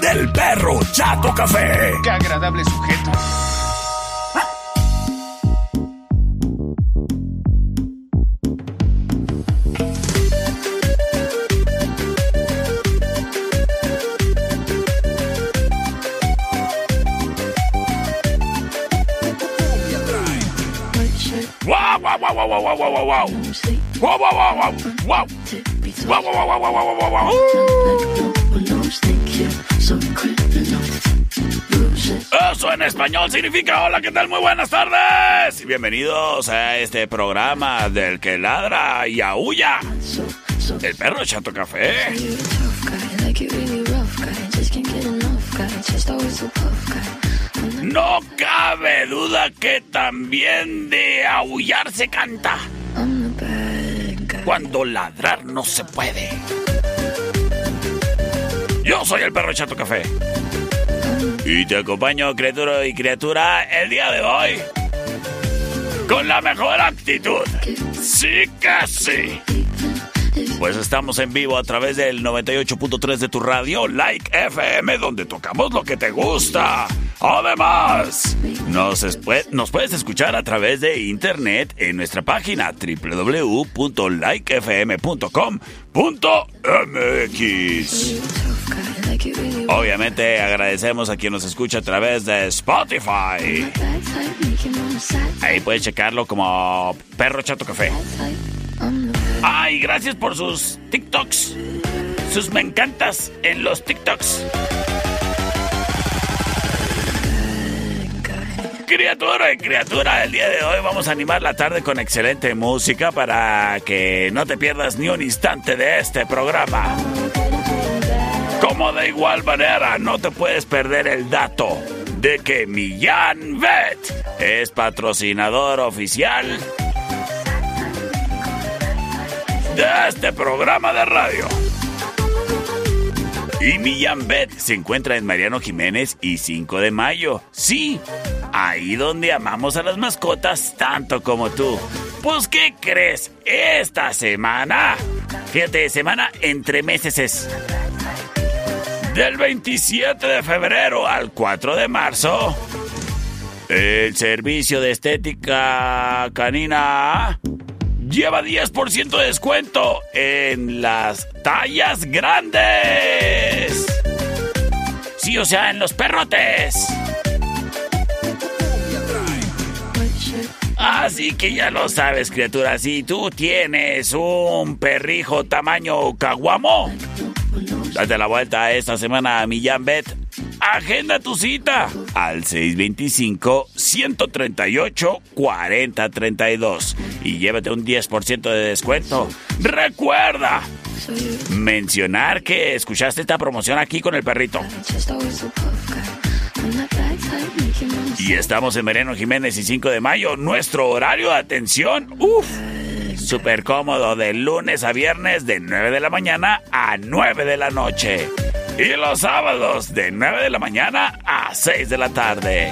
del perro Chato Café. Qué agradable sujeto. Wow, wow, wow, wow, wow, wow, wow, wow. Wow, wow, wow, wow, wow. Wow, wow, wow. Eso en español significa hola, ¿qué tal? Muy buenas tardes y bienvenidos a este programa del que ladra y aúlla. El perro Chato Café. No cabe duda que también de aullar se canta. Cuando ladrar no se puede. Yo soy el perro Chato Café. Y te acompaño, criatura y criatura, el día de hoy. Con la mejor actitud. Sí sí. Pues estamos en vivo a través del 98.3 de tu radio, Like FM, donde tocamos lo que te gusta. Además, nos, espe- nos puedes escuchar a través de internet en nuestra página www.likefm.com.mx. Obviamente agradecemos a quien nos escucha a través de Spotify. Ahí puedes checarlo como Perro Chato Café. Ay, gracias por sus TikToks. Sus me encantas en los TikToks. Criatura y criatura, el día de hoy vamos a animar la tarde con excelente música para que no te pierdas ni un instante de este programa. Como de igual manera, no te puedes perder el dato de que Millán Vet es patrocinador oficial de este programa de radio. Y Millán Bet se encuentra en Mariano Jiménez y 5 de mayo. Sí, ahí donde amamos a las mascotas tanto como tú. Pues, ¿qué crees? Esta semana, fíjate, semana entre meses es. Del 27 de febrero al 4 de marzo, el servicio de estética canina lleva 10% de descuento en las tallas grandes. Sí, o sea, en los perrotes. Así que ya lo sabes, criatura. Si tú tienes un perrijo tamaño caguamo, date la vuelta esta semana a Millán Bet. Agenda tu cita al 625-138-4032 y llévate un 10% de descuento. Recuerda mencionar que escuchaste esta promoción aquí con el perrito. Y estamos en Mariano Jiménez y 5 de mayo. Nuestro horario de atención, uff, súper cómodo de lunes a viernes de 9 de la mañana a 9 de la noche. Y los sábados de 9 de la mañana a 6 de la tarde.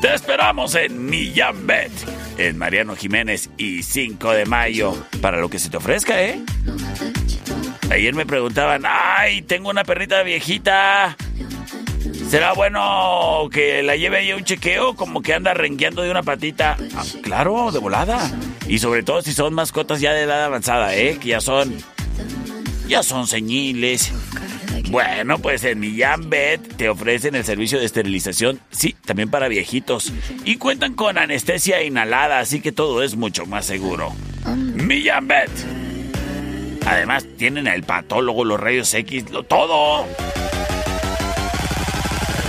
Te esperamos en Millán Bet, en Mariano Jiménez y 5 de mayo, para lo que se te ofrezca, ¿eh? Ayer me preguntaban, ay, tengo una perrita viejita. ¿Será bueno que la lleve ahí a un chequeo como que anda rengueando de una patita? Ah, claro, de volada. Y sobre todo si son mascotas ya de edad avanzada, ¿eh? Que ya son... Ya son señiles. Bueno, pues en Millán Bet te ofrecen el servicio de esterilización, sí, también para viejitos. Y cuentan con anestesia inhalada, así que todo es mucho más seguro. Millán Bet. Además, tienen el patólogo, los rayos X, lo, todo.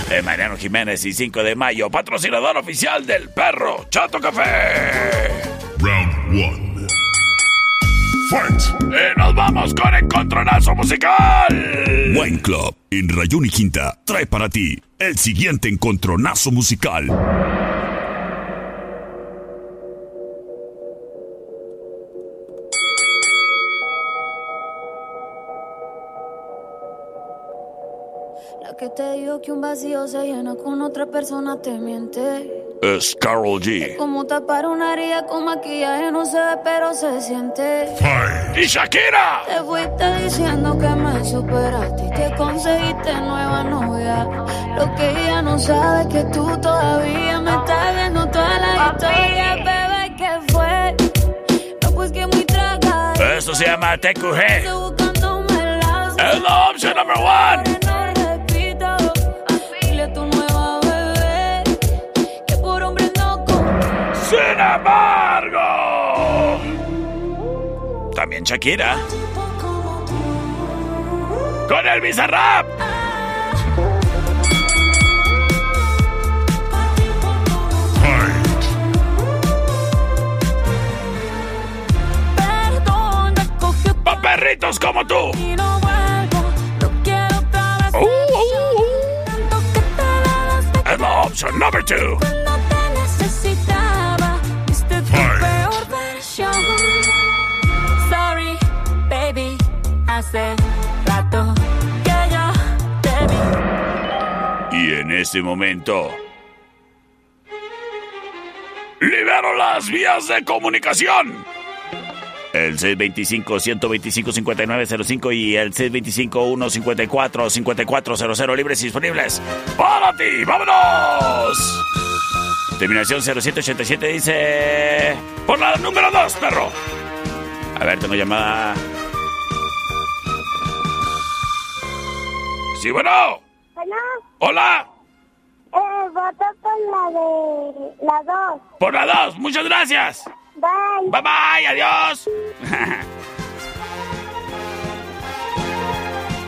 De Mariano Jiménez y 5 de mayo, patrocinador oficial del perro Chato Café. Round 1. Y nos vamos con Encontronazo Musical. Wine Club en Rayón y Quinta trae para ti el siguiente Encontronazo Musical. Que te digo que un vacío se llena con otra persona te miente es Carol G. Como tapar una herida con maquillaje no se ve, pero se siente. ¡Y Shakira! Te fuiste diciendo que me superaste y que conseguiste nueva novia. Lo que ella no sabe es que tú todavía me estás viendo toda la historia, bebé, ¿qué fue? No, pues que muy traga. Eso se llama TQG. Es la opción number one. Sin embargo, también Shakira. Con el Bizarrap. Pa' perritos como tú. Uh, uh, uh. Es la opción number two. Ese momento. ¡Libero las vías de comunicación! El 625-125-5905 y el 625-154-5400 libres y disponibles. ¡Para ti! ¡Vámonos! Terminación 0787 dice... Por la número 2, perro. A ver, tengo llamada... Sí, bueno. Bueno. Hola. Voto por la de la 2. Por la 2, muchas gracias. Bye. Bye bye, adiós.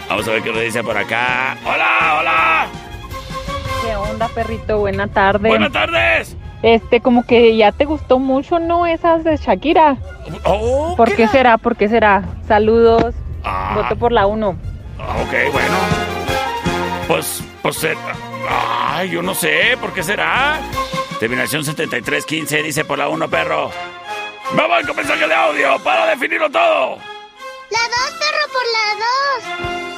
Vamos a ver qué nos dice por acá. Hola, hola. ¿Qué onda, perrito? Buenas tardes. Buenas tardes. Este, como que ya te gustó mucho, ¿no? Esas de Shakira. Oh, ¿Por qué, será? ¿Por qué será? Saludos. Ah. Voto por la 1. Ok, bueno. Pues, pues, eh, ay, yo no sé, ¿por qué será? Terminación 7315 dice por la 1, perro. Me voy con mensaje de audio para definirlo todo. La 2, perro, por la 2.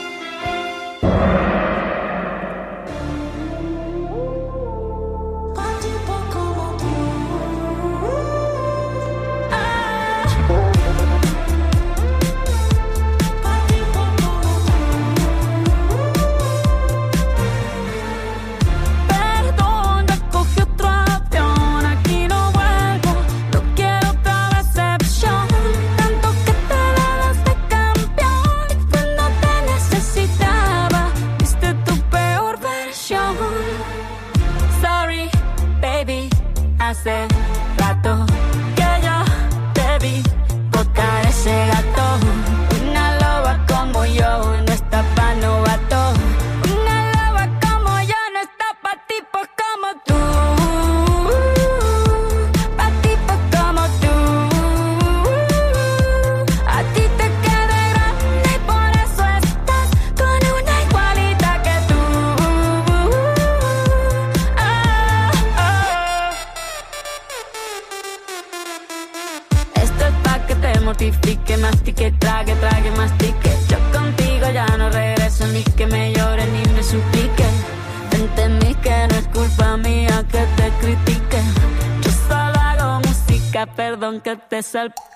Que te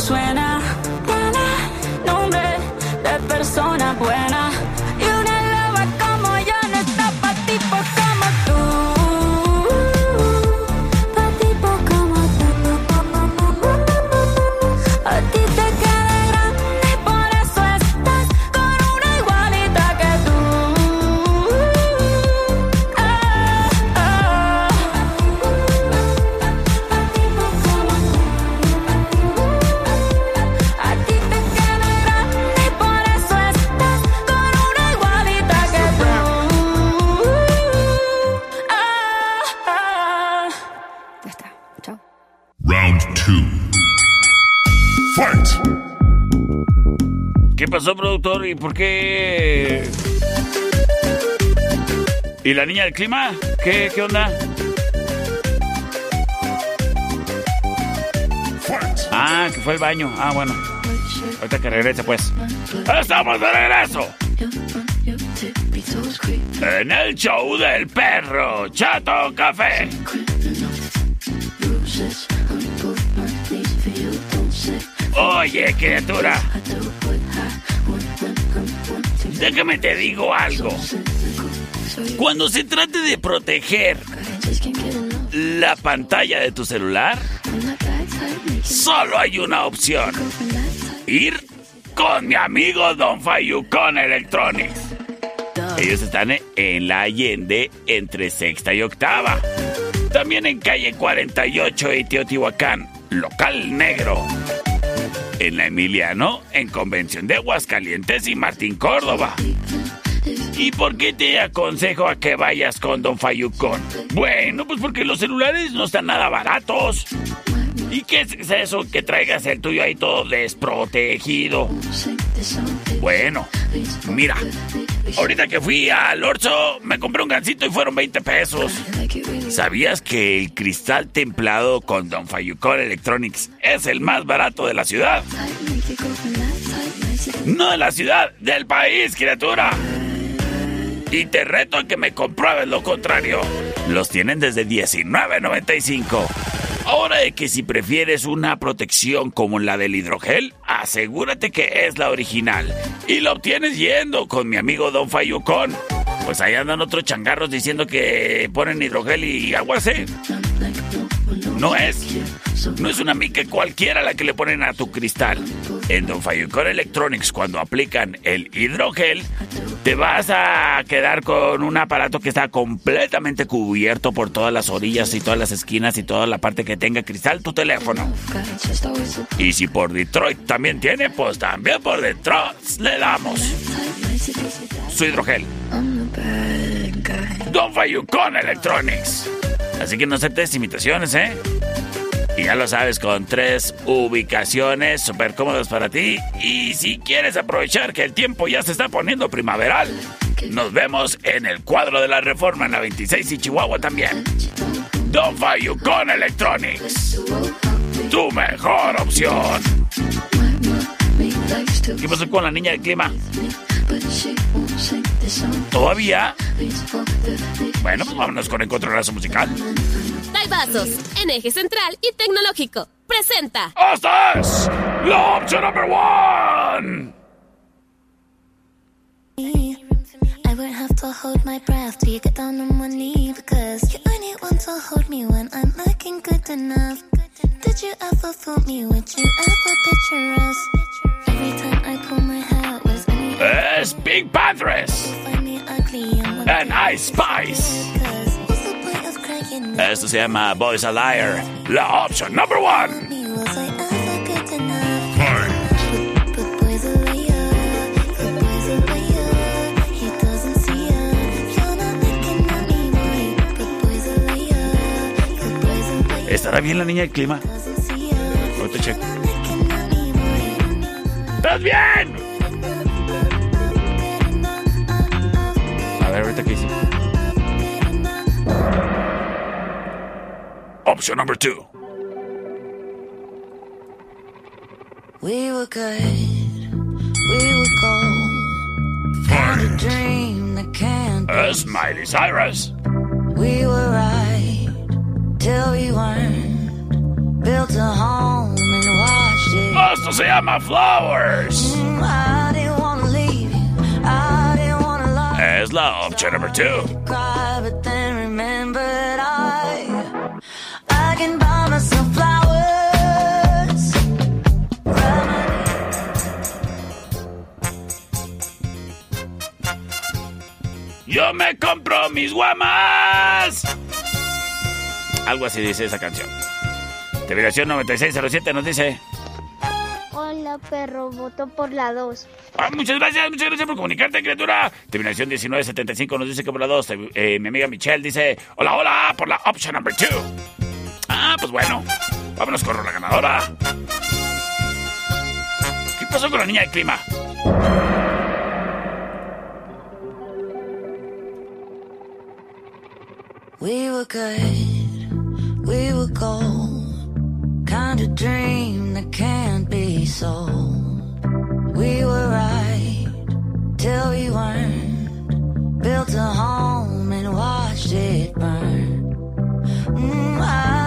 Es como suena. Productor? ¿Y por qué? ¿Y la niña del clima? ¿Qué, qué onda? Ah, que fue el baño. Ah, bueno. Ahorita que regrese, pues. ¡Estamos de regreso! En el show del perro, Chato Café. Oye, criatura. Déjame te digo algo. Cuando se trate de proteger la pantalla de tu celular, solo hay una opción. Ir con mi amigo Don Fayucón Electronics. Ellos están en la Allende entre sexta y octava. También en calle 48 y Teotihuacán, local negro. En la Emiliano, en Convención de Aguascalientes y Martín Córdoba. ¿Y por qué te aconsejo a que vayas con Don Fayucón? Bueno, pues porque los celulares no están nada baratos. ¿Y qué es eso que traigas el tuyo ahí todo desprotegido? Bueno, mira, ahorita que fui al Orso me compré un gancito y fueron 20 pesos. ¿Sabías que el cristal templado con Don Fayucón Electronics es el más barato de la ciudad? No de la ciudad, del país, criatura. Y te reto a que me compruebes lo contrario. Los tienen desde 19.95. Ahora que si prefieres una protección como la del hidrogel, asegúrate que es la original. Y la obtienes yendo con mi amigo Don Fayucón. Pues ahí andan otros changarros diciendo que ponen hidrogel y agua ¿eh? No es. No es una mica cualquiera la que le ponen a tu cristal. En Don Fayucón Electronics, cuando aplican el hidrogel, te vas a quedar con un aparato que está completamente cubierto por todas las orillas y todas las esquinas y toda la parte que tenga cristal tu teléfono. Y si por Detroit también tiene, pues también por Detroit le damos. Su hidrogel. Don Fayucón Electronics. Así que no aceptes imitaciones, ¿eh? Y ya lo sabes, con tres ubicaciones súper cómodas para ti. Y si quieres aprovechar que el tiempo ya se está poniendo primaveral, nos vemos en el cuadro de la reforma en la 26 y Chihuahua también. Don Fayucón Electronics. Tu mejor opción. ¿Qué pasó con la niña del clima? ¿Todavía? Bueno, pues vámonos con Encontronazo Musical. Vasos, en eje central y tecnológico. Presenta. ¡Esta es la opción number one! I won't have to hold my breath till you get down on one knee because you only want to hold me when I'm looking good enough. Did you ever fool me? Would you ever picture us? Every time I pull my hair was Panthers me ugly and want and Ice Spice. Esto se llama Boys a Liar, la opción number one. ¿Estará bien la niña del clima? Ahorita checo. ¿Estás bien? A ver, ahorita qué dice. Option number two. We were good, we were gold. Had a dream that can't be. Es Miley Cyrus. We were right till we weren't. Built a home and watched it. Se llama Flowers. Mm, I didn't wanna leave you. I didn't wanna lie. Es la option number two. Yo me compro mis guamas. Algo así dice esa canción. Terminación 9607 nos dice. Hola, perro. Voto por la 2. Ah, muchas gracias, muchas gracias por comunicarte, criatura. Terminación 1975 nos dice que por la 2. Eh, mi amiga Michelle dice, hola, hola, por la option number 2. Pues bueno, vámonos con la ganadora. ¿Qué pasó con la niña del clima? We were good, we were gold. Kind of dream that can't be sold. We were right till we weren't. Built a home and watched it burn. Mm, I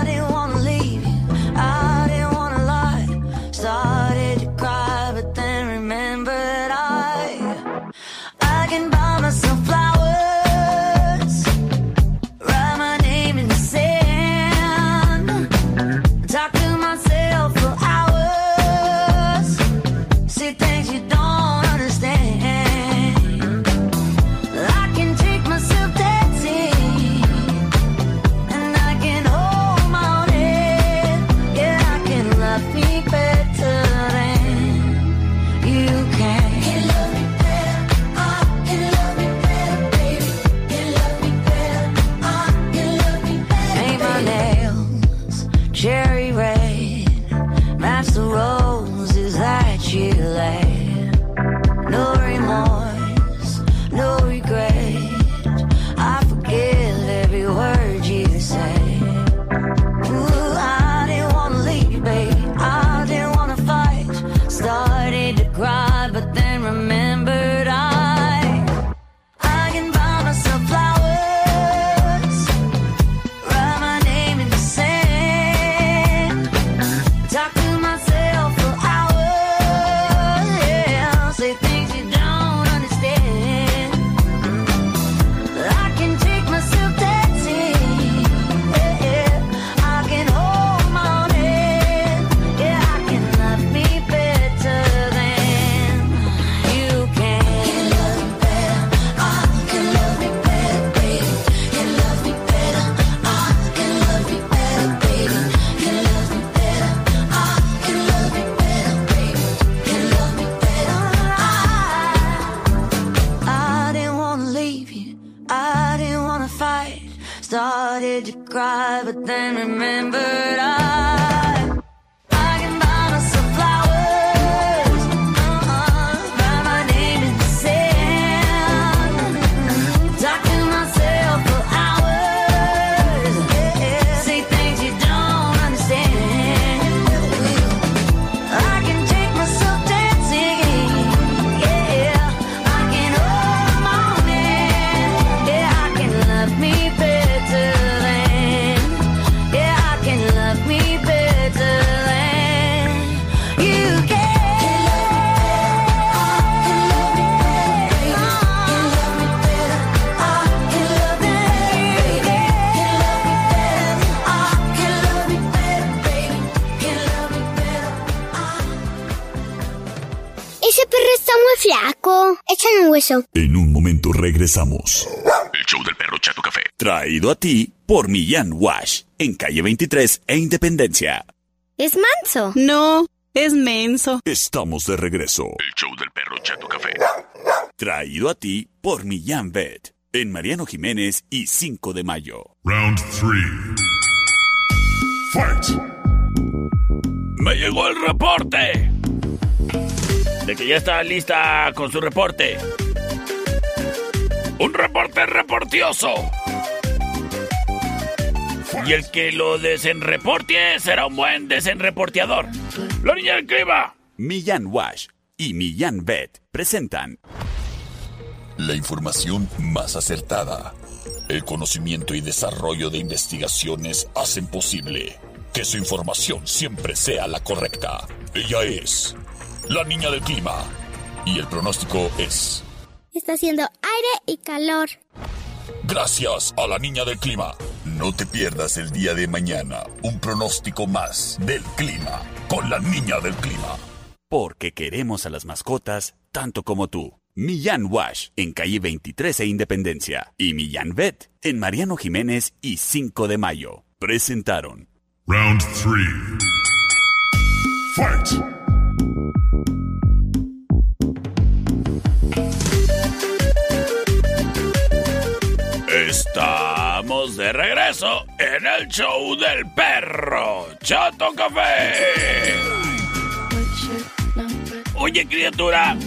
Échale un hueso. En un momento regresamos. El show del perro Chato Café. Traído a ti por Millán Wash. En calle 23 e Independencia. Es manso. No, es menso. Estamos de regreso. El show del perro Chato Café. Traído a ti por Millán Vet. En Mariano Jiménez y 5 de mayo. Round 3. Me llegó el reporte. De que ya está lista con su reporte. Un reporte reportioso. Y el que lo desenreporte será un buen desenreporteador. La niña del clima. Millán Wash y Millán Vet presentan La información más acertada. El conocimiento y desarrollo de investigaciones hacen posible que su información siempre sea la correcta. Ella es la niña del clima. Y el pronóstico es... Está haciendo aire y calor. Gracias a la niña del clima. No te pierdas el día de mañana un pronóstico más del clima con la niña del clima. Porque queremos a las mascotas tanto como tú. Millán Wash en calle 23 e Independencia y Millán Vet en Mariano Jiménez y 5 de Mayo. Presentaron Round 3. Fight! Estamos de regreso en el show del perro Chato Café. Oye, criatura.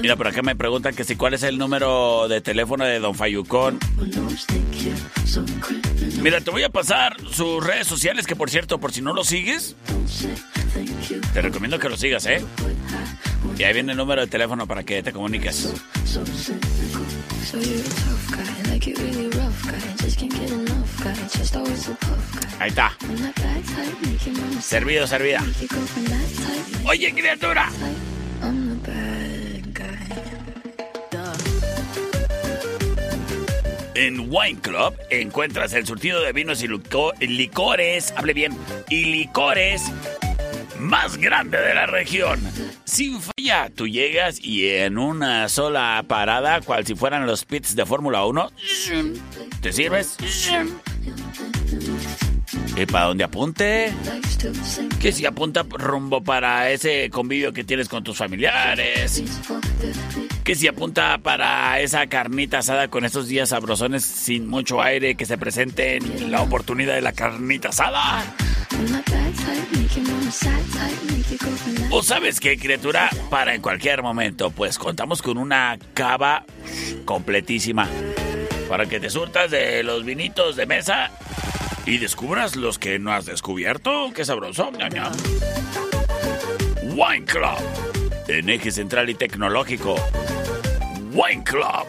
Mira, por acá me preguntan que si cuál es el número de teléfono de Don Fayucón. Mira, te voy a pasar sus redes sociales, que por cierto, por si no lo sigues, te recomiendo que lo sigas, ¿eh? Y ahí viene el número de teléfono para que te comuniques. Ahí está. Servido, servida. Oye, criatura. En Wine Club encuentras el surtido de vinos y lico- licores, hable bien, y licores más grande de la región. Sin falla, tú llegas y en una sola parada, cual si fueran los pits de Fórmula 1, te sirves. ¿Y para dónde apunte? Que si apunta rumbo para ese convivio que tienes con tus familiares. Que si apunta para esa carnita asada con estos días sabrosones sin mucho aire que se presente en la oportunidad de la carnita asada. ¿O sabes qué, criatura? Para en cualquier momento, pues contamos con una cava completísima. Para que te surtas de los vinitos de mesa y descubras los que no has descubierto. ¡Qué sabroso! ñam, ñam. Wine Club. En eje central y tecnológico. Wine Club.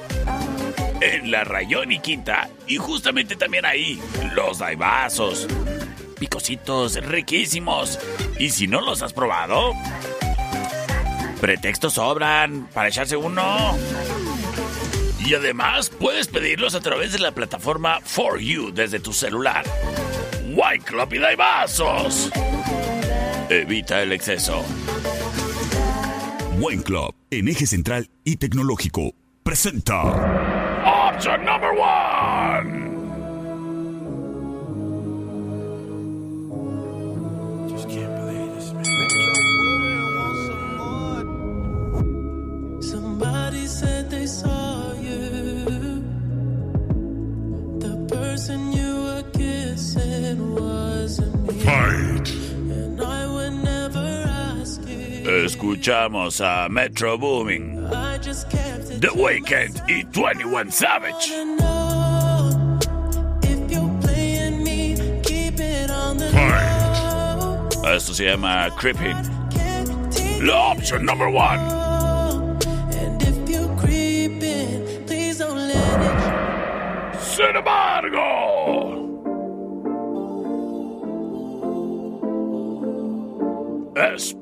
En la Rayón y Quinta. Y justamente también ahí, los daibazos. Picositos riquísimos. Y si no los has probado, pretextos sobran para echarse uno. Y además puedes pedirlos a través de la plataforma For You desde tu celular. White Club y Daibazos. Evita el exceso. Wine Club en eje central y tecnológico. Presenta Option number one. Somebody said they saw you. The person you were kissing wasn't me. Fight! Escuchamos a Metro Booming, I just kept it. The Weeknd y 21 Savage. know if you're playing me, keep it on the Fight! low. Esto se llama Creeping. Can't take La opción number one.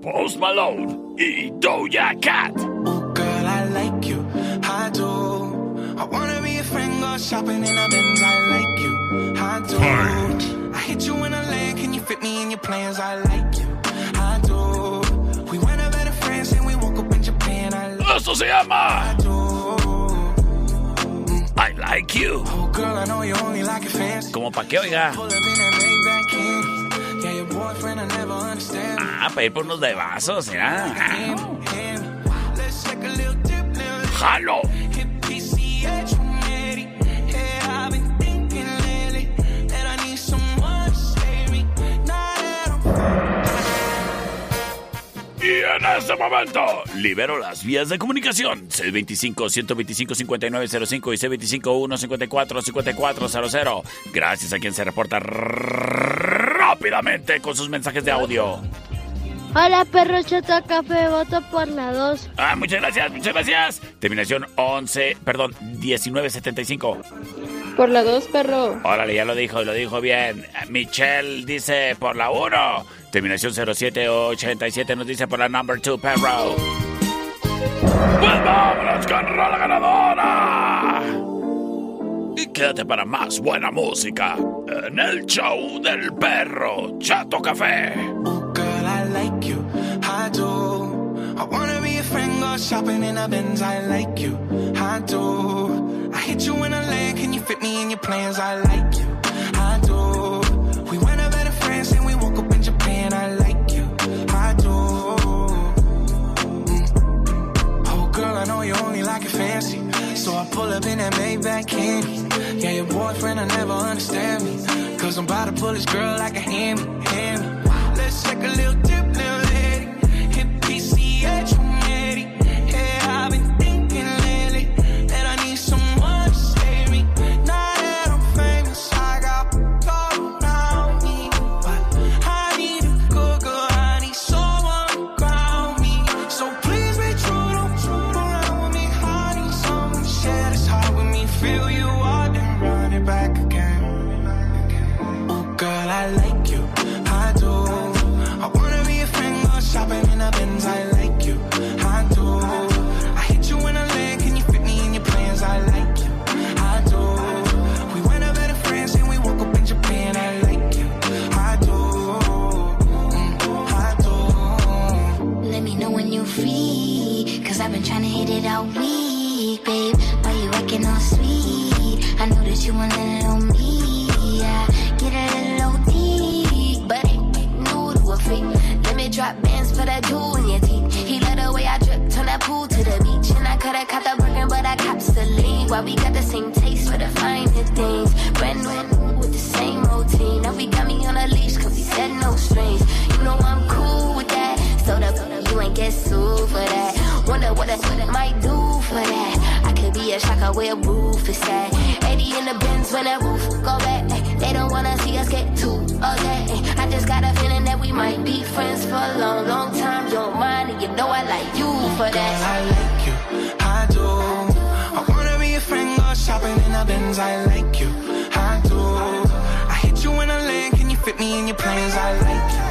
Post Malone y Doja Cat. Oh, girl, I like you, I do. I wanna be a friend, go shopping in a Benz. I like you, I do. Fight! I hit you in a land, can you fit me in your plans? I like you, I do. We went over to France and we woke up in Japan. I like Esto se llama you. I Like You. Oh, girl, I know you only like it fancy. Como pa' que oiga. Ah, para ir por unos bebazos, ¿será? ¿eh? ¡Jalo! Y en este momento libero las vías de comunicación C25 125 5905 y C25 154 5400. Gracias a quien se reporta rápidamente con sus mensajes de audio. Hola, perro chato café, voto por la 2. Ah, muchas gracias, muchas gracias. Terminación 11, perdón, 1975. Por la 2, perro. Órale, ya lo dijo, lo dijo bien. Michelle dice por la 1. Terminación 0787 nos dice por la number 2, perro. Pues vámonos con la ganadora. Y quédate para más buena música en el show del perro Chato Café. Girl, I like you, I do. I wanna be a friend, go shopping in a Benz. I like you, I do. I hit you in a land, can you fit me in your plans? I like you, I do. We went over to France and we woke up in Japan. I like you, I do. Mm. Oh, girl, I know you only like it fancy. So I pull up in that Maybach candy. Your I never understand me. Cause I'm about to pull this girl like a hammy, hammy. Let's take a little when that roof go back. Eh, they don't wanna see us get too okay. Eh. I just got a feeling that we might be friends for a long, long time. You don't mind, and you know I like you for that. I like you, I do. I wanna be a friend, go shopping in a Benz. I like you, I do. I hit you in a land, can you fit me in your plans? I like you,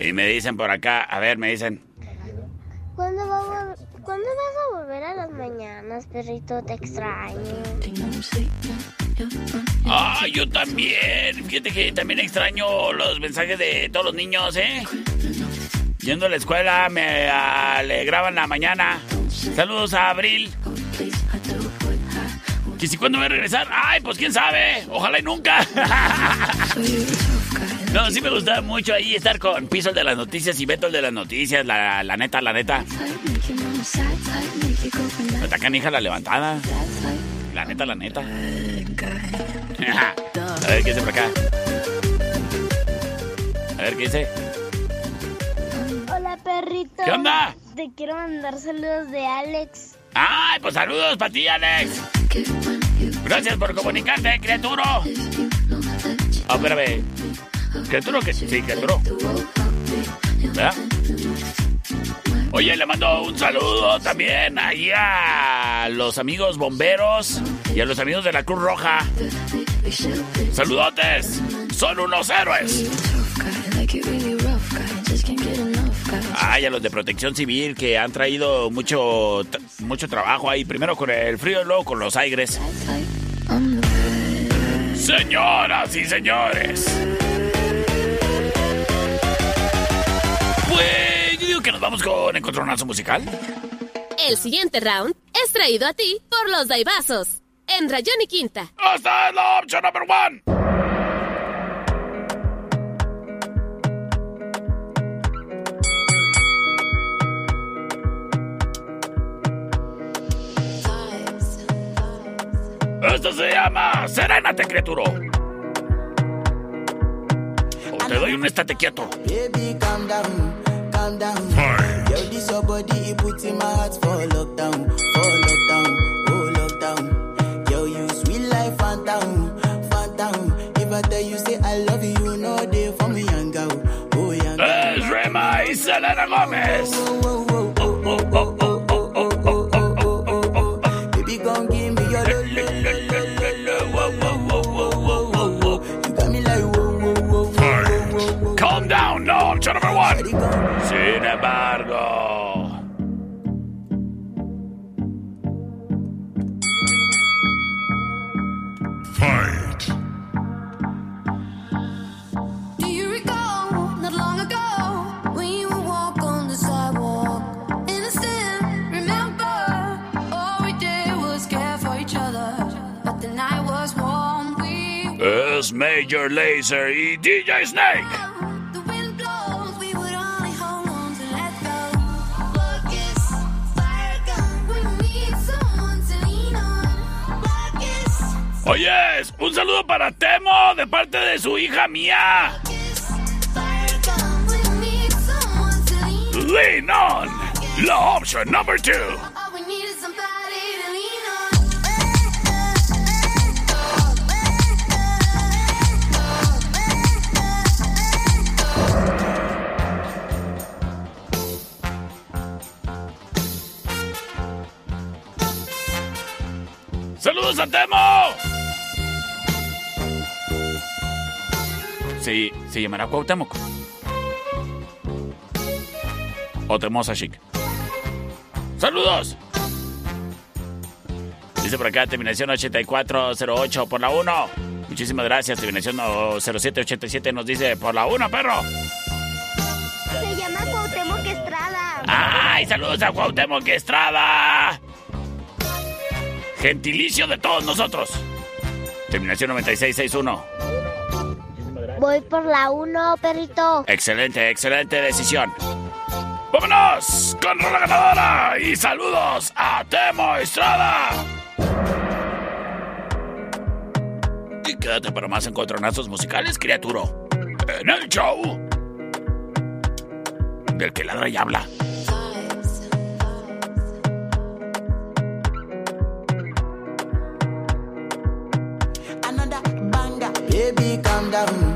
Y me dicen por acá, a ver, me dicen, ¿Cuándo, va a vol- ¿Cuándo vas a volver a las mañanas, perrito? Te extraño. ah, yo también. Fíjate que también extraño los mensajes de todos los niños, ¿eh? Yendo a la escuela me alegraban la mañana. Saludos a Abril. ¿Que si cuándo voy a regresar? Ay, pues quién sabe. Ojalá y nunca. No, sí me gustaba mucho ahí estar con Piso el de las noticias y Beto el de las noticias. La, la neta, la neta. Está canija la levantada. La neta, la neta. A ver, ¿qué es por acá? ver qué dice. Hola, perrito. ¿Qué onda? Te quiero mandar saludos de Alex. ¡Ay, pues saludos para ti, Alex! Gracias por comunicarte, criaturo. Ah, espérame. ¿Criaturo qué? Sí, criaturo. ¿Verdad? Oye, le mando un saludo también ahí a los amigos bomberos y a los amigos de la Cruz Roja. ¡Saludotes! ¡Son unos héroes! Ay, a los de protección civil que han traído mucho, mucho trabajo ahí. Primero con el frío y luego con los aires. Señoras y señores. Pues yo digo que nos vamos con encontronazo musical. El siguiente round es traído a ti por los Daibazos. En Rayón y Quinta. ¡Esta es la opción number one! Esto se llama Serénate, criatura. O te doy un estate quieto. Baby, calm down, calm down. Yo, this your body, it puts in my heart for lockdown, for lockdown, oh lockdown. Yo, you sweet life, phantom, phantom. If I tell you say I love you, you know they for me, young girl, oh young girl. Es Rema Selena Gómez. Baby, oh, oh, oh, Sin embargo. Fight. Do you recall not long ago when you would walk on the sidewalk? Innocent, remember all we did was care for each other, but the night was warm. We Es Major Laser y DJ Snake. Oh. Oyes, un saludo para Temo de parte de su hija mía. lean Lean on. La option number two. Sí, se llamará Cuauhtémoc. O Temosa Chic. ¡Saludos! Dice por acá, terminación 8408 por la 1. Muchísimas gracias, terminación 0787 nos dice por la 1, perro. Se llama Cuauhtémoc Estrada. ¡Ay, saludos a Cuauhtémoc Estrada! Gentilicio de todos nosotros. Terminación 9661. Voy por la 1, perrito. Excelente, excelente decisión. ¡Vámonos! ¡Con la ganadora! Y saludos a Temo Estrada. Y quédate para más encontronazos musicales, criatura. En el show. Del que ladra y habla. Baby, calm down,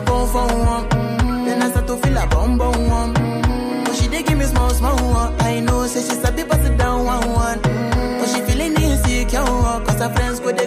Mm-hmm. Come for one? Mm-hmm. Then I start to feel a bum bum one. Mm-hmm. But she dey give me small small one. I know, say pass it down one one. Mm. But she feeling insecure, cause her friends go they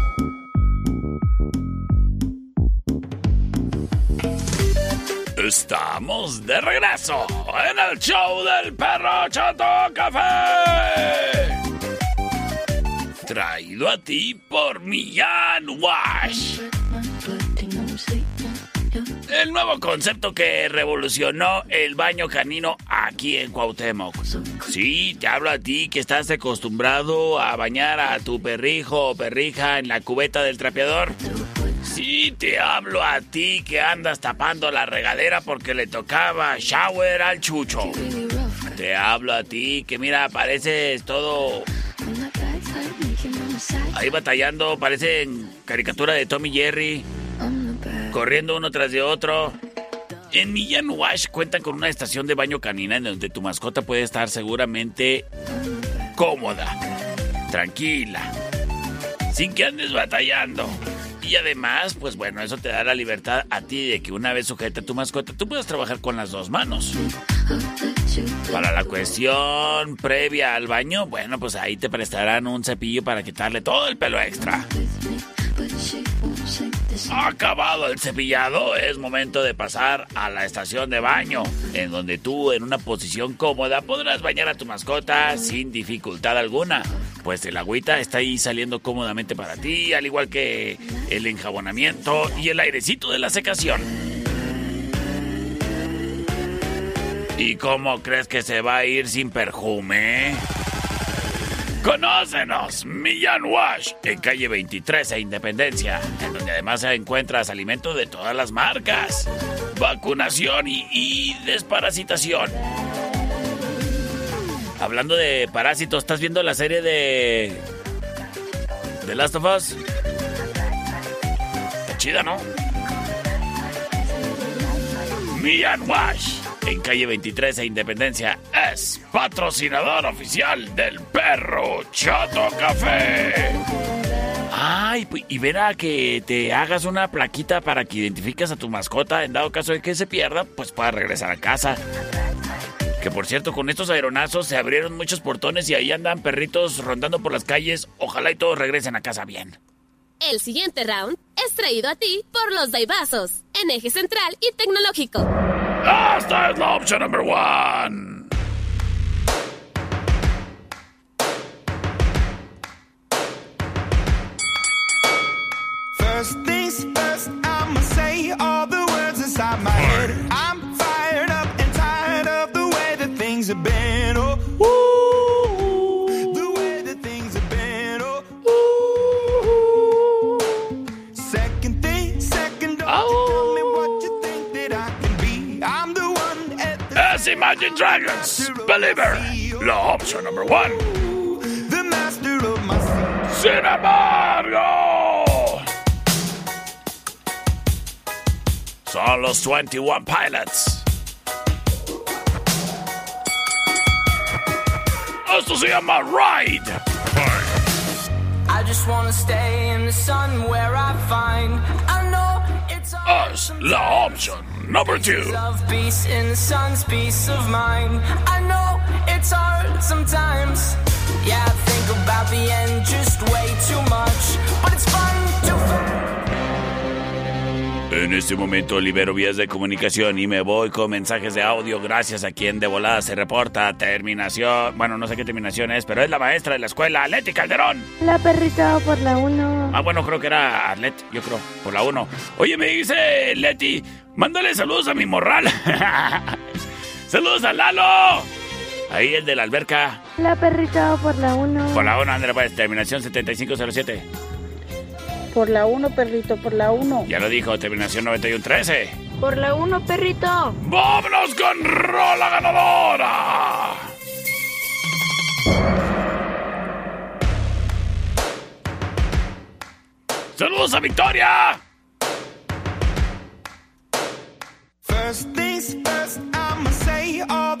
Estamos de regreso en el show del perro Chato Café. Traído a ti por Millán Wash. El nuevo concepto que revolucionó el baño canino aquí en Cuauhtémoc. Sí, te hablo a ti que estás acostumbrado a bañar a tu perrijo o perrija en la cubeta del trapeador. Sí, te hablo a ti que andas tapando la regadera porque le tocaba shower al chucho. Te hablo a ti que mira, pareces todo ahí batallando, parece en caricatura de Tommy Jerry, corriendo uno tras de otro. En Millán Wash cuentan con una estación de baño canina en donde tu mascota puede estar seguramente cómoda, tranquila, sin que andes batallando. Y además, pues bueno, eso te da la libertad a ti de que una vez sujeta tu mascota, tú puedas trabajar con las dos manos. Para la cuestión previa al baño, bueno, pues ahí te prestarán un cepillo para quitarle todo el pelo extra. Acabado el cepillado, es momento de pasar a la estación de baño, en donde tú en una posición cómoda podrás bañar a tu mascota sin dificultad alguna. Pues el agüita está ahí saliendo cómodamente para ti, al igual que el enjabonamiento y el airecito de la secación. ¿Y cómo crees que se va a ir sin perfume? Conócenos, Millán Wash, en calle 23 e Independencia, en donde además encuentras alimentos de todas las marcas, vacunación y desparasitación. Hablando de parásitos, ¿estás viendo la serie de The Last of Us. Chida, ¿no? Mian Wash, en calle 23 e Independencia, es patrocinador oficial del perro Chato Café. Ay, pu- y verá que te hagas una plaquita para que identifiques a tu mascota en dado caso de que se pierda, pues pueda regresar a casa. Que por cierto, con estos aeronazos se abrieron muchos portones y ahí andan perritos rondando por las calles. Ojalá y todos regresen a casa bien. El siguiente round es traído a ti por los Daibazos, en eje central y tecnológico. Esta es la opción number one. First things first, Es Imagine Dragons, Believer, la opción number one. the master of my Sin embargo, son los 21 Pilots. Esto se llama Ride. I just wanna stay in the sun where I find I know it's the option number two. peace in the sun's peace of mind. I know it's hard sometimes. Yeah, I think about the end just way too much. But it's En este momento libero vías de comunicación y me voy con mensajes de audio gracias a quien de volada se reporta. Terminación, bueno, no sé qué terminación es, pero es la maestra de la escuela, Leti Calderón. La perrita por la 1. Ah, bueno, creo que era Arlet, yo creo, por la 1. Oye, me dice Leti, mándale saludos a mi morral. saludos a Lalo. Ahí el de la alberca. La perrita por la 1. Por la 1, Andrea, pues, terminación 7507. Por la 1, perrito, por la 1. Ya lo dijo, terminación 9113. Por la 1, perrito. ¡Vámonos con Rola Ganadora! ¡Saludos a Victoria! First things first, I'ma say all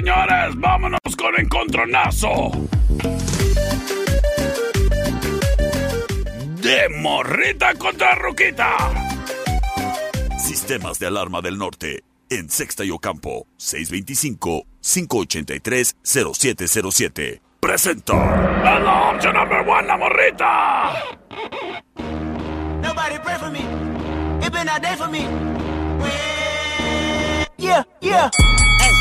Señores, vámonos con encontronazo. De morrita contra ruquita. Sistemas de alarma del norte. En Sexta y Ocampo. 625-583-0707. Presenta. Es la opción number one, la morrita. Nobody pray for me. It been a day for me. Yeah, yeah. Hey,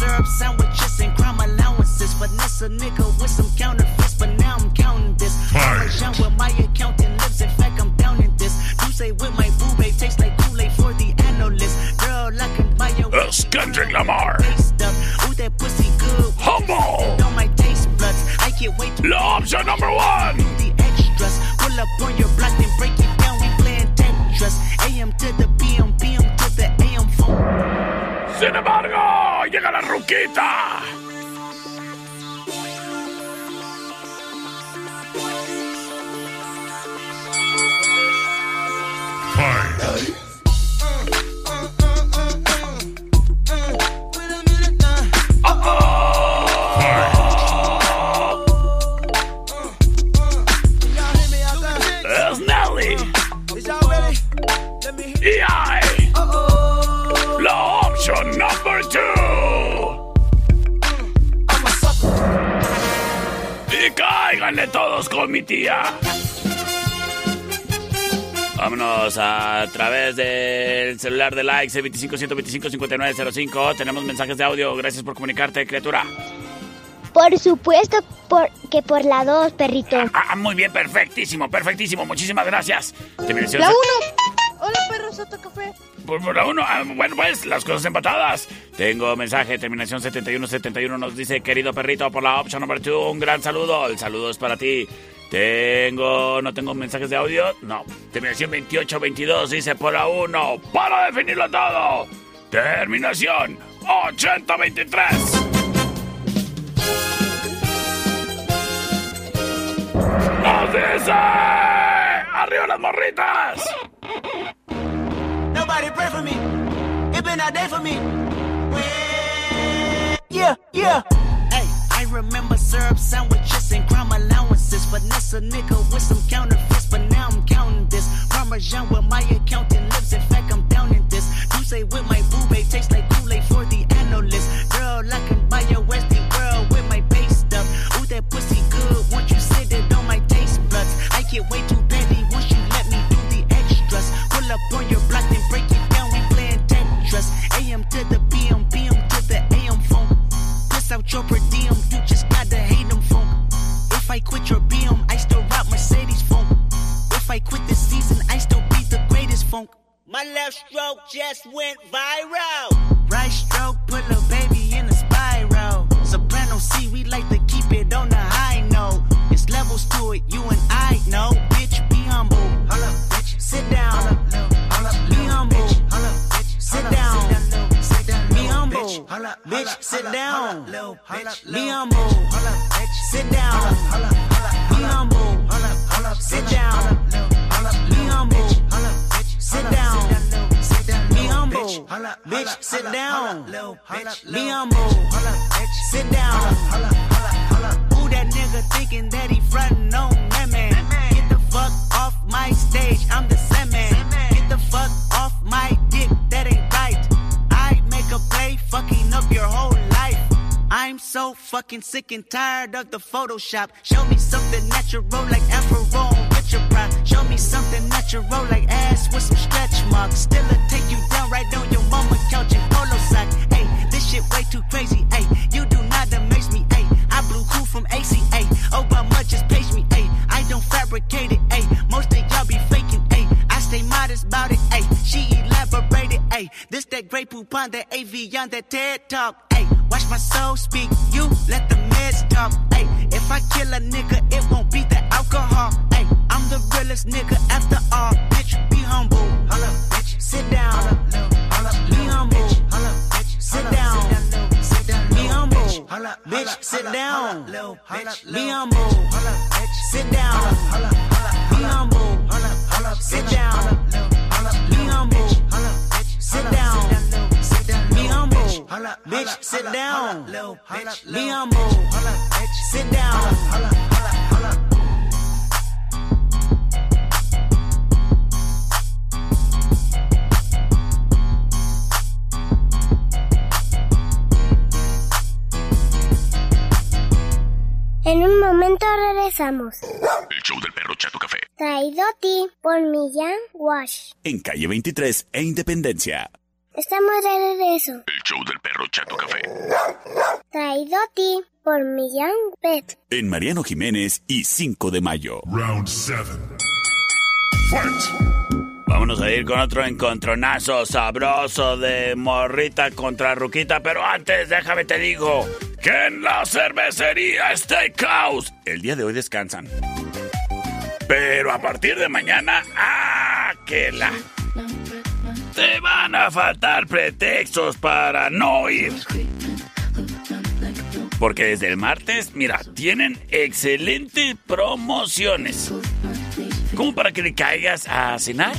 syrup sandwiches and crime allowances. Finesse a nigga with some counterfeits, but now I'm counting this. Parmesan where my accountant lives. In fact, I'm down in this. You say with my boo babe tastes like Kool-Aid for the analyst. Girl, I can buy your Kendrick Lamar. Ooh, that pussy good. Humble. On my taste buds. I can't wait to La opción number one. the extras. Pull up on your block and break it down. We playing Tetris. AM to the PM, PM to the AM phone. Sin embargo, llega la ruquita. Es Nelly. EI. Cáiganle todos con mi tía. Vámonos a través del celular de likes 25 125 5905. Tenemos mensajes de audio. Gracias por comunicarte, criatura. Por supuesto por, que por la 2, perrito. Ah, muy bien, perfectísimo, perfectísimo. Muchísimas gracias. Terminación La se- 1. Hola, perro Soto Café. Por, por la uno, ah, bueno, pues las cosas empatadas. Tengo mensaje, terminación 7171 nos dice, querido perrito, por la opción número 2, un gran saludo. El saludo es para ti. Tengo, no tengo mensajes de audio, no. Terminación 2822 dice, por la 1, para definirlo todo. Terminación 8023. Nos dice, arriba las morritas. Nobody pray for me. It been a day for me. Yeah, yeah. Hey, I remember syrup sandwiches and crime allowances. Finesse a nigga with some counterfeits, but now I'm counting this. Parmesan where my accountant lives. In fact, I'm down in this. You say with my boo tastes like Kool-Aid for the analyst. Girl, I can buy your Westie world with my base stuff. Ooh, that pussy good. Once you sit it on my taste buds, I get way too left stroke just went viral. Right stroke put a baby in a spiral. Soprano C, we like to keep it on the high note. It's levels to it, you and I know. Bitch, be humble. Hold up, bitch. Sit down. Be humble. Sit down. Be humble. Bitch, sit down. Be humble. Sit down. Be humble. Sit down. Be humble. Sit down. Bitch, sit down. Be humble. Sit down. Who that nigga thinking that he frontin' on that man? Get the fuck off my stage, I'm the Sandman. Get the fuck off my dick, that ain't right. I make a play, fucking up your whole life. I'm so fucking sick and tired of the Photoshop. Show me something natural like Afro Show me something natural, like ass with some stretch marks. Still a take you down right on your mama couch in polo sack. Hey, this shit way too crazy. Hey, you do not amaze me. Hey, I blew cool from ACA. Oh, but much just pace me. Hey, I don't fabricate it. Hey, most of y'all be faking. Hey, I stay modest about it. Hey, she elaborated. Hey, this that great poupon, that AV on that TED talk. Watch my soul speak. You let the meds talk. Ay, if I kill a nigga, it won't be the alcohol. Ay, I'm the realest nigga after all. Bitch, be humble. Hold up, bitch. Sit down. Be humble. Bitch, Sit down. Be humble. Bitch, sit down. Be humble. Bitch, sit down. Be humble. Sit down. Be humble. Sit down. Humble. Bitch, sit down. Be humble. Sit down. En un momento regresamos. El show del perro Chato Café. Traído a ti por Millán Wash. En calle 23 e Independencia. Estamos de regreso. El show del perro Chato Café. Traído a ti por Millán Pet. En Mariano Jiménez y 5 de mayo. Round 7. Fight! Vámonos a ir con otro encontronazo sabroso de morrita contra ruquita, pero antes déjame te digo que en la cervecería Steakhouse el día de hoy descansan. Pero a partir de mañana, ¡ah, que la! Te van a faltar pretextos para no ir. Porque desde el martes, mira, tienen excelentes promociones. Como para que le caigas a cenar.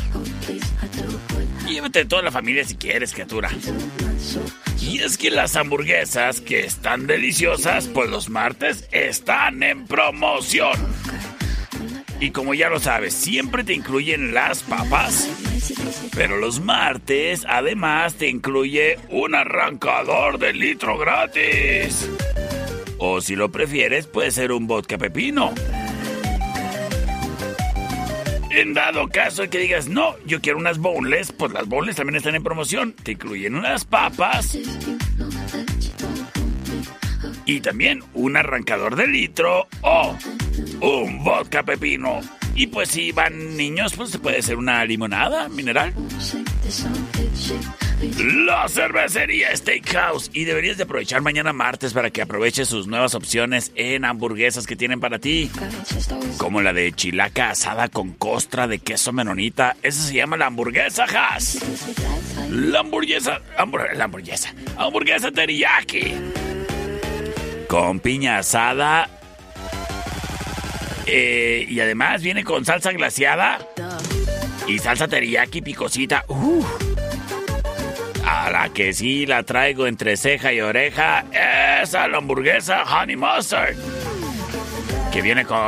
Llévate toda la familia si quieres, criatura. Y es que las hamburguesas, que están deliciosas, pues los martes están en promoción. Y como ya lo sabes, siempre te incluyen las papas. Pero los martes, además, te incluye un arrancador de litro gratis. O si lo prefieres, puede ser un vodka pepino. En dado caso que digas, no, yo quiero unas boneless, pues las boneless también están en promoción. Te incluyen unas papas. Y también un arrancador de litro o un vodka pepino. Y pues si van niños, pues se puede hacer una limonada mineral. La cervecería Steakhouse. Y deberías de aprovechar mañana martes para que aproveches sus nuevas opciones en hamburguesas que tienen para ti. Como la de chilaca asada con costra de queso menonita. Esa se llama la hamburguesa Haas. La hamburguesa... hambur- la hamburguesa. Hamburguesa teriyaki. Con piña asada. Eh, y además viene con salsa glaseada. Y salsa teriyaki picosita. Uf. A la que sí la traigo entre ceja y oreja, esa la hamburguesa Honey Mustard. Que viene con.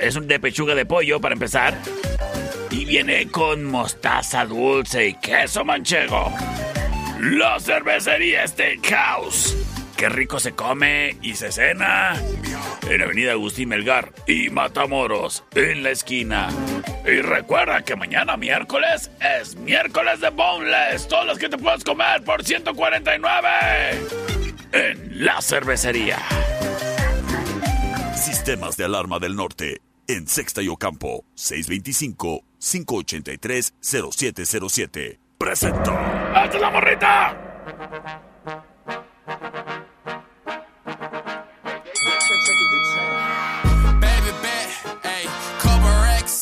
Es un de pechuga de pollo para empezar. Y viene con mostaza dulce y queso manchego. La cervecería Steakhouse. Qué rico se come y se cena. En Avenida Agustín Melgar y Matamoros, en la esquina. Y recuerda que mañana miércoles es miércoles de boneless. Todos los que te puedes comer por 149. En la cervecería. Sistemas de alarma del norte. En Sexta y Ocampo. 625-583-0707. Presento. ¡Esta es la morrita!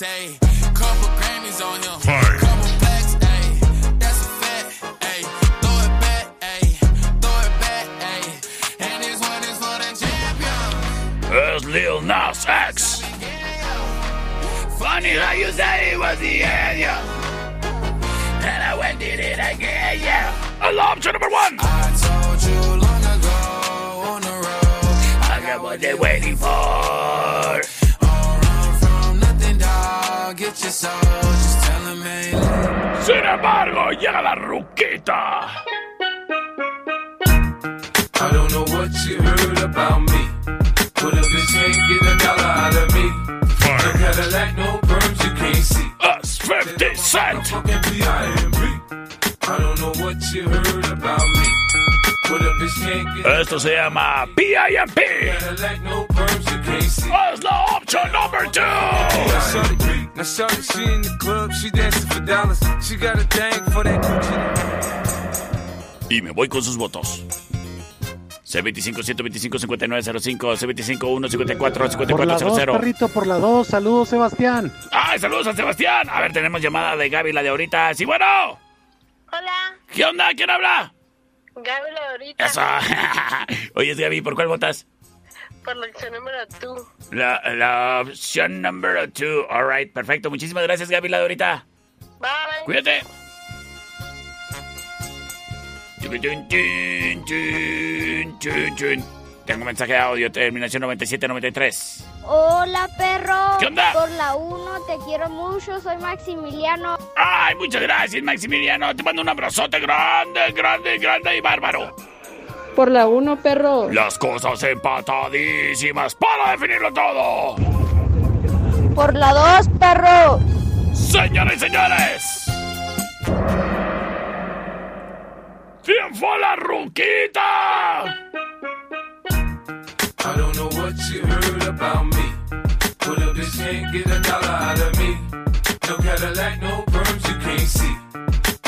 Ayy, couple Grammys on him, couple plaques, ayy, that's a fact, ayy, throw it back, ayy, throw it back, ayy, and this one is for the champion. Es Lil Nas X. Funny how you say it was the end, yeah. And I went did it again, yeah. Alarm to number one. I told you long ago on the road, I got what they're waiting for. Sin embargo, llega la ruquita. I don't know what you heard about me. But a bitch can't get a dollar out of me. No Cadillac, no perms, you can't see. Us 50 Cent. Fucking B.I.M.B. I don't know what you heard about me. Esto se llama PIMP. Es la opción number two. Now shorty, now shorty, she in the club, she dancing for dollars. She got a thing for that Gucci. Y me voy con sus votos. C25 125 5905 C25 154 Por la dos, 5400 perrito, por la dos. Saludos, Sebastián. ¡Ay, saludos a Sebastián! A ver, tenemos llamada de Gaby, la de ahorita. ¡Sí, bueno! Hola, ¿Qué onda? ¿Quién habla? Gaby la ahorita. Eso. Oye, Gaby, ¿por cuál votas? Por la opción número 2. La, la opción número 2. All right, perfecto. Muchísimas gracias, Gaby, la ahorita. Bye. Cuídate. Chun, chun, chun. Tengo un mensaje de audio, terminación 9793. Hola, perro. ¿Qué onda? Por la 1 te quiero mucho, soy Maximiliano. Ay, muchas gracias, Maximiliano. Te mando un abrazote grande, grande, grande y bárbaro. Por la 1, perro. Las cosas empatadísimas para definirlo todo. Por la 2, perro. Señoras y señores. ¿Quién fue la ruquita? I don't know what you heard about me. But a bitch can't get a dollar out of me. No Cadillac, no perms you can't see.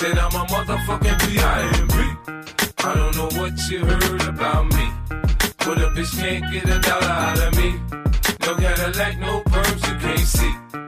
Then I'm a motherfucking P.I.M.P. I don't know what you heard about me. But a bitch can't get a dollar out of me. No Cadillac, no perms you can't see.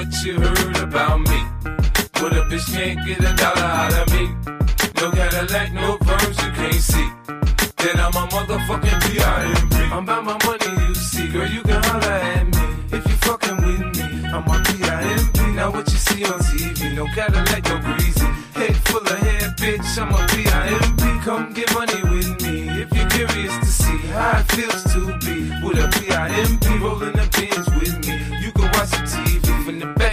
What you heard about me. But a bitch can't get a dollar out of me. No Cadillac, no perms you can't see. Then I'm a motherfucking P.I.M.P. I'm about my money, you see. Girl, you can holler at me. If you fucking with me, I'm a P.I.M.P. Now what you see on TV, no Cadillac, no greasy. Head full of hair, bitch, I'm a P.I.M.P. Come get money with me if you're curious to see how it feels to be with a P.I.M.P. rolling the pins with me. You can watch the TV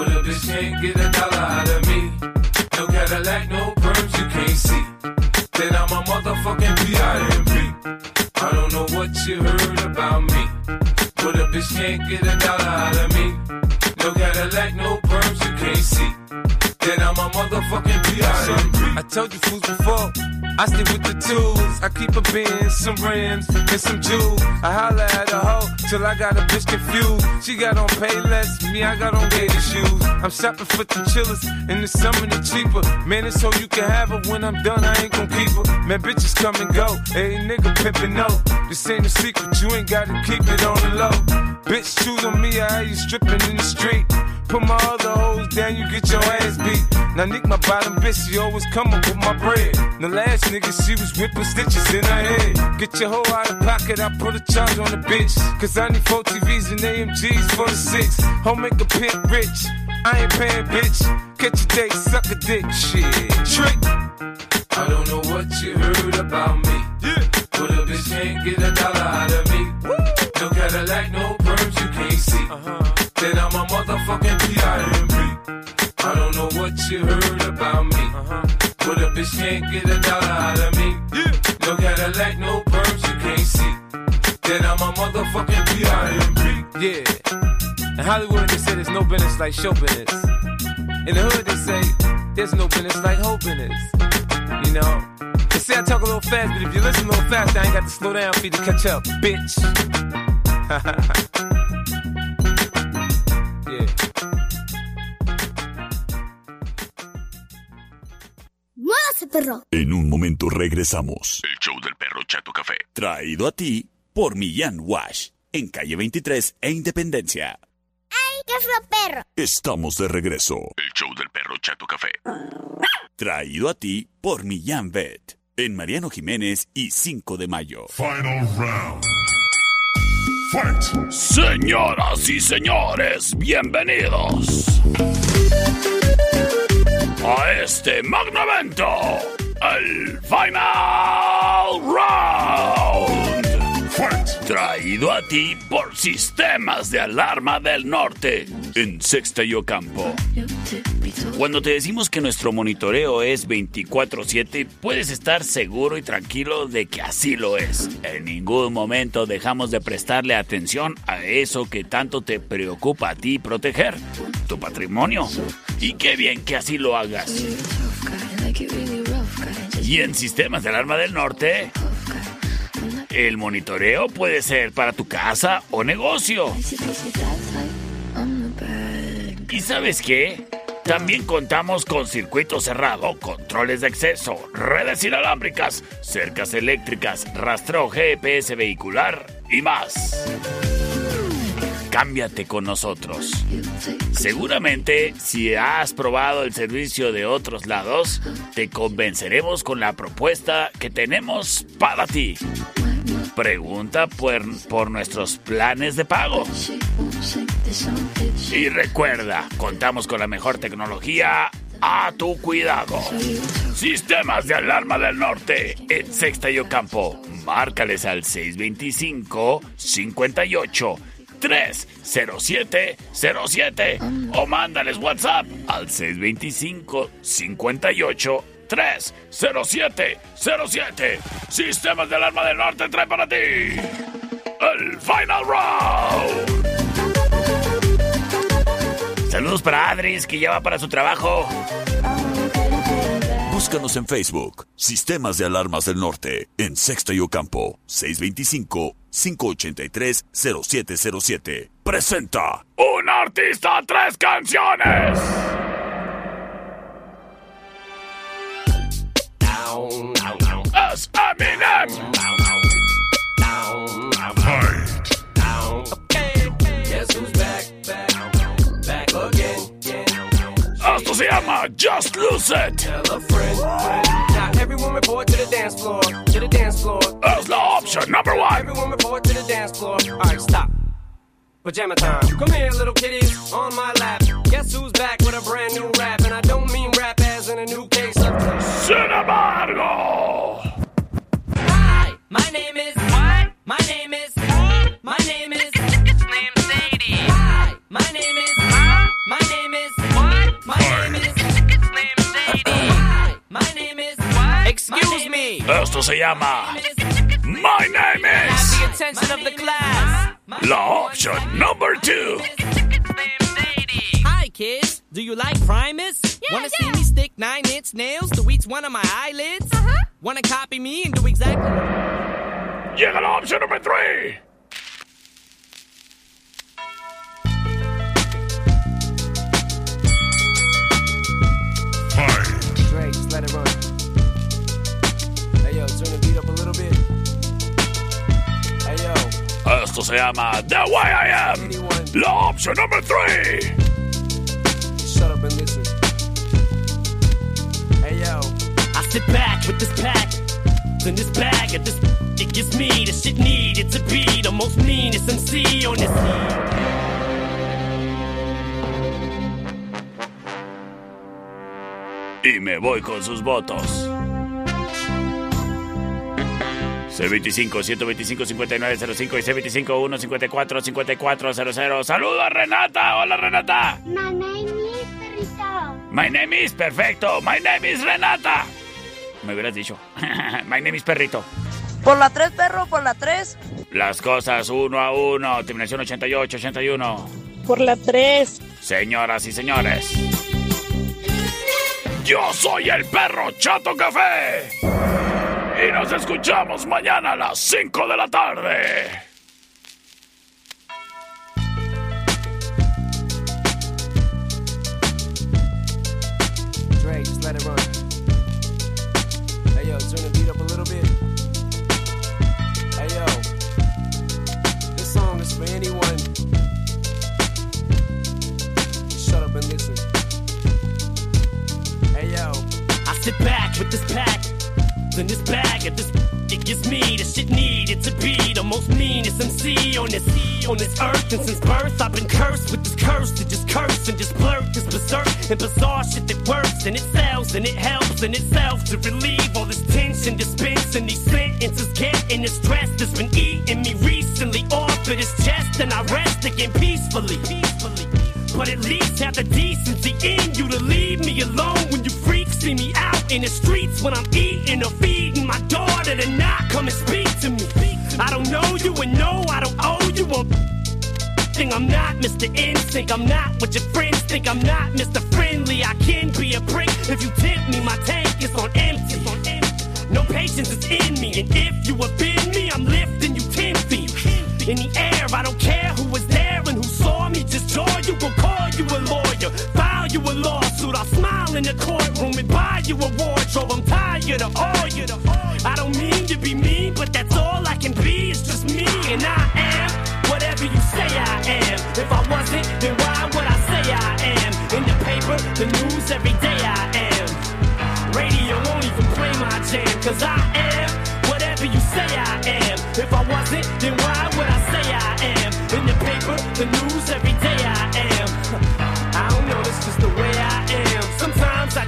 But a bitch can't get a dollar out of me. No Cadillac, no perms you can't see. Then I'm a motherfucking P.I.M.P. I don't know what you heard about me. But a bitch can't get a dollar out of me. No Cadillac, no perms you can't see. Then I'm a motherfucking P.I.M.P. I told you fools before. I stay with the tools. I keep a bin, some rims, and some jewels. I holla at a hoe till I got a bitch confused. She got on pay less, me I got on gator shoes. I'm shopping for the chillers, in the summer they cheaper. Man, it's so you can have her when I'm done. I ain't gon' keep her. Man, bitches come and go. Hey, nigga pimpin' no. This ain't a secret, you ain't gotta keep it on the low. Bitch, choose on me, I you stripping in the street. Put my other hoes down, you get your ass beat. Now Nick, my bottom bitch, she always coming with my bread. The last nigga, she was whipping stitches in her head. Get your hoe out of pocket, I put a charge on the bitch. Cause I need four TVs and AMGs for the six. Home make a pimp rich. I ain't paying, bitch. Catch a date, suck a dick, shit. Trick. I don't know what you heard about me. Yeah. But a bitch can't get a dollar out of me. Woo. No Cadillac, no perms you can't see. Uh-huh. Then I'm a motherfucking P.I.M.P. I don't know what you heard about me. Uh-huh. But a bitch can't get a dollar out of me. No Cadillac, no perms you can't see. Then I'm a motherfucking P.I.M.P. Yeah. In Hollywood, they say there's no business like show business. In the hood, they say there's no business like hoe business. You know, They say I talk a little fast, but if you listen a little fast, I ain't got to slow down for you to catch up, bitch. ¡Muévase, perro! En un momento regresamos. El show del perro Chato Café. Traído a ti por Millán Wash. En calle 23 e Independencia. ¡Ay, qué feo perro! Estamos de regreso. El show del perro Chato Café. Traído a ti por Millán Vet. En Mariano Jiménez y 5 de mayo. Final round. Fight. Señoras y señores, bienvenidos a este magno el Final Round. Traído a ti por Sistemas de Alarma del Norte en Sexta y Ocampo. Cuando te decimos que nuestro monitoreo es 24/7, puedes estar seguro y tranquilo de que así lo es. En ningún momento dejamos de prestarle atención a eso que tanto te preocupa a ti proteger, tu patrimonio. Y qué bien que así lo hagas. Y en Sistemas de Alarma del Norte, el monitoreo puede ser para tu casa o negocio. ¿Y sabes qué? También contamos con circuito cerrado, controles de acceso, redes inalámbricas, cercas eléctricas, rastreo GPS vehicular y más. Cámbiate con nosotros. Seguramente, si has probado el servicio de otros lados, te convenceremos con la propuesta que tenemos para ti. Pregunta por, por nuestros planes de pago. Y recuerda, contamos con la mejor tecnología a tu cuidado. Sistemas de alarma del norte en Sexta y Ocampo. Márcales al 625 58 30707 o mándales WhatsApp al 625 58 30707. Sistemas de alarma del norte trae para ti el Final Round. Saludos para Adris que ya va para su trabajo. Búscanos en Facebook. Sistemas de Alarmas del Norte. En Sexta y Ocampo. 625-583-0707. Presenta. Un artista, tres canciones. Es Eminem. Guess who's back, back, back again. Esto se llama Just Lose It. Tell a friend, friend. Now everyone report to the dance floor, to the dance floor. Es la option number one. Everyone report to the dance floor. All right, stop. Pajama time. Come here, little kitties, on my lap. Guess who's back with a brand new rap? And I don't mean rap as in a new case of. Llama My Name Is. the attention of the class. La option number two. Hi, kids. Do you like Primus? Yeah, Wanna see me stick nine inch nails to each one of my eyelids? Uh-huh. Wanna copy me and do exactly. Llega la option number three. Esto se llama The Way I Am. La option number three. Shut up and listen. Hey yo. I sit back with this pack, in this bag at this. It gives me the shit needed to be the most meanest MC on this. Y me voy con sus votos. C25 125 5905 y C25 154 5400. ¡Saludos, Renata! ¡Hola, Renata! My name is perrito. My name is perfecto. My name is Renata. Me hubieras dicho. My name is perrito. Por la 3, perro, por la 3. Las cosas uno a uno. Terminación 88, 81. Por la 3. Señoras y señores. Yo soy el perro Chato Café. Y nos escuchamos mañana a las 5 de la tarde. Dre, just let it run. Hey yo, turn the beat up a little bit. Hey yo, this song is for anyone. Shut up and listen. Hey yo, I sit back with this pack, in this bag of this. It gives me the shit needed to be the most meanest MC on this on this earth. And since birth, I've been cursed with this curse to just curse and just blurt this berserk and bizarre shit that works and it sells and it helps in itself to relieve all this tension, dispensing these sentences, getting the stress that's been eating me recently off of this chest, and I rest again peacefully. Peacefully. But at least have the decency in you to leave me alone when you freaks see me out in the streets when I'm eating or feeding my daughter to not come and speak to me. I don't know you and no, I don't owe you a thing. I'm not Mr. Instinct. I'm not what your friends think. I'm not Mr. Friendly. I can be a prick if you tempt me. My tank is on empty. No patience is in me, and if you offend me, I'm lifting you ten feet in the air. I don't care who was there and who saw me. Just jaw you, go call you a lawyer, file you a lawsuit. I'll smile in the courtroom and buy you a wardrobe. I'm tired of all you. I don't mean to be mean, but that's all I can be. It's just me, and I am whatever you say I am. If I wasn't, then why would I say I am? In the paper, the news, every day I am. Radio won't even play my jam, cause I am whatever you say I am. If I wasn't, then why would I say I am? In the paper, the news, every day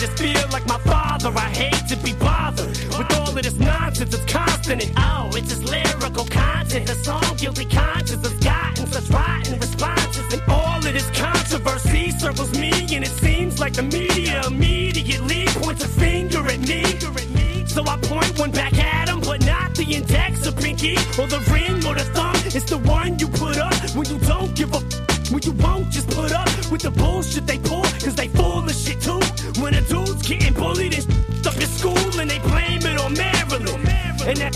just feel like my father. I hate to be bothered with all of this nonsense. It's constant and oh, it's just lyrical content. The song Guilty Conscience has gotten such rotten responses. And all of this controversy circles me, and it seems like the media immediately points a finger at me. So I point one back at him, but not the index or pinky or the ring or the thumb. It's the one you put up when you don't give a f- when you won't just put up with the bullshit they pull, bullied and up in school and they blame it on Maryland. And that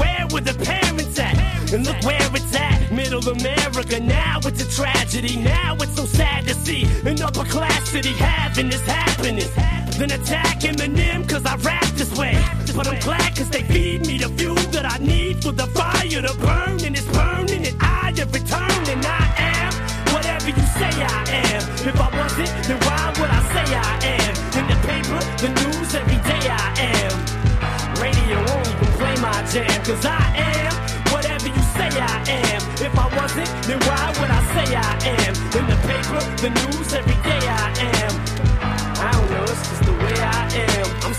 where were the parents at? And look where it's at, middle America. Now it's a tragedy. Now it's so sad to see an upper class city having this happiness. Then attack Eminem cause I rap this way. But I'm glad cause they feed me the fuel that I need for the fire to burn. And it's burning and I have returned and I am whatever you say I am. If I wasn't, then why would I say I am? The news, every day I am. Radio won't even play my jam, cause I am whatever you say I am. If I wasn't, then why would I say I am? In the paper, the news, every day I am. I don't know, it's just the way I.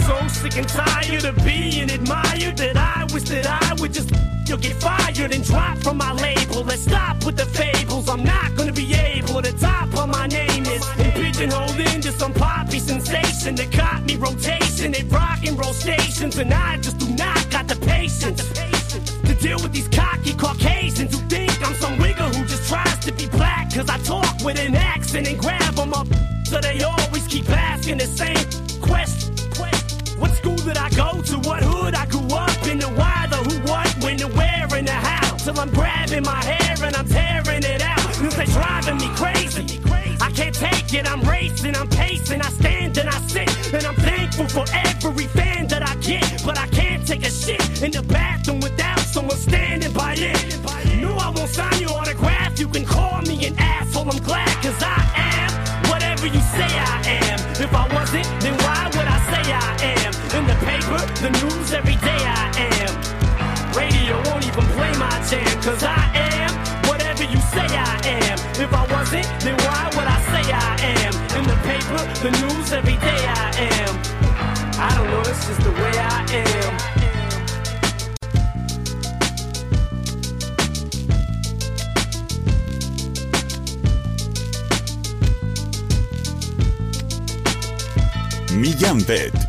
so sick and tired of being admired that I wish that I would just you'll get fired and drop from my label. Let's stop with the fables. I'm not gonna be able to top on my name is and pigeonholed into some poppy sensation that caught me rotation at rock and roll stations, and I just do not got the patience to deal with these cocky Caucasians who think I'm some wigger who just tries to be black. Cause I talk with an accent and grab them up. So they always keep asking the same question. What school did I go to? What hood I grew up in? The why, the who, what, when, the where, and the how. Till I'm grabbing my hair and I'm tearing it out. Cause they driving me crazy. I can't take it, I'm racing, I'm pacing, I stand and I sit. And I'm thankful for every fan that I get. But I can't take a shit in the bathroom without someone standing by it. No, I won't sign your autograph. You can call me an asshole, I'm glad, cause I the news, every day I am. Radio won't even play my jam, cause I am whatever you say I am. If I wasn't, then why would I say I am? In the paper, the news, every day I am. I don't know, it's just the way I am. Millán Vet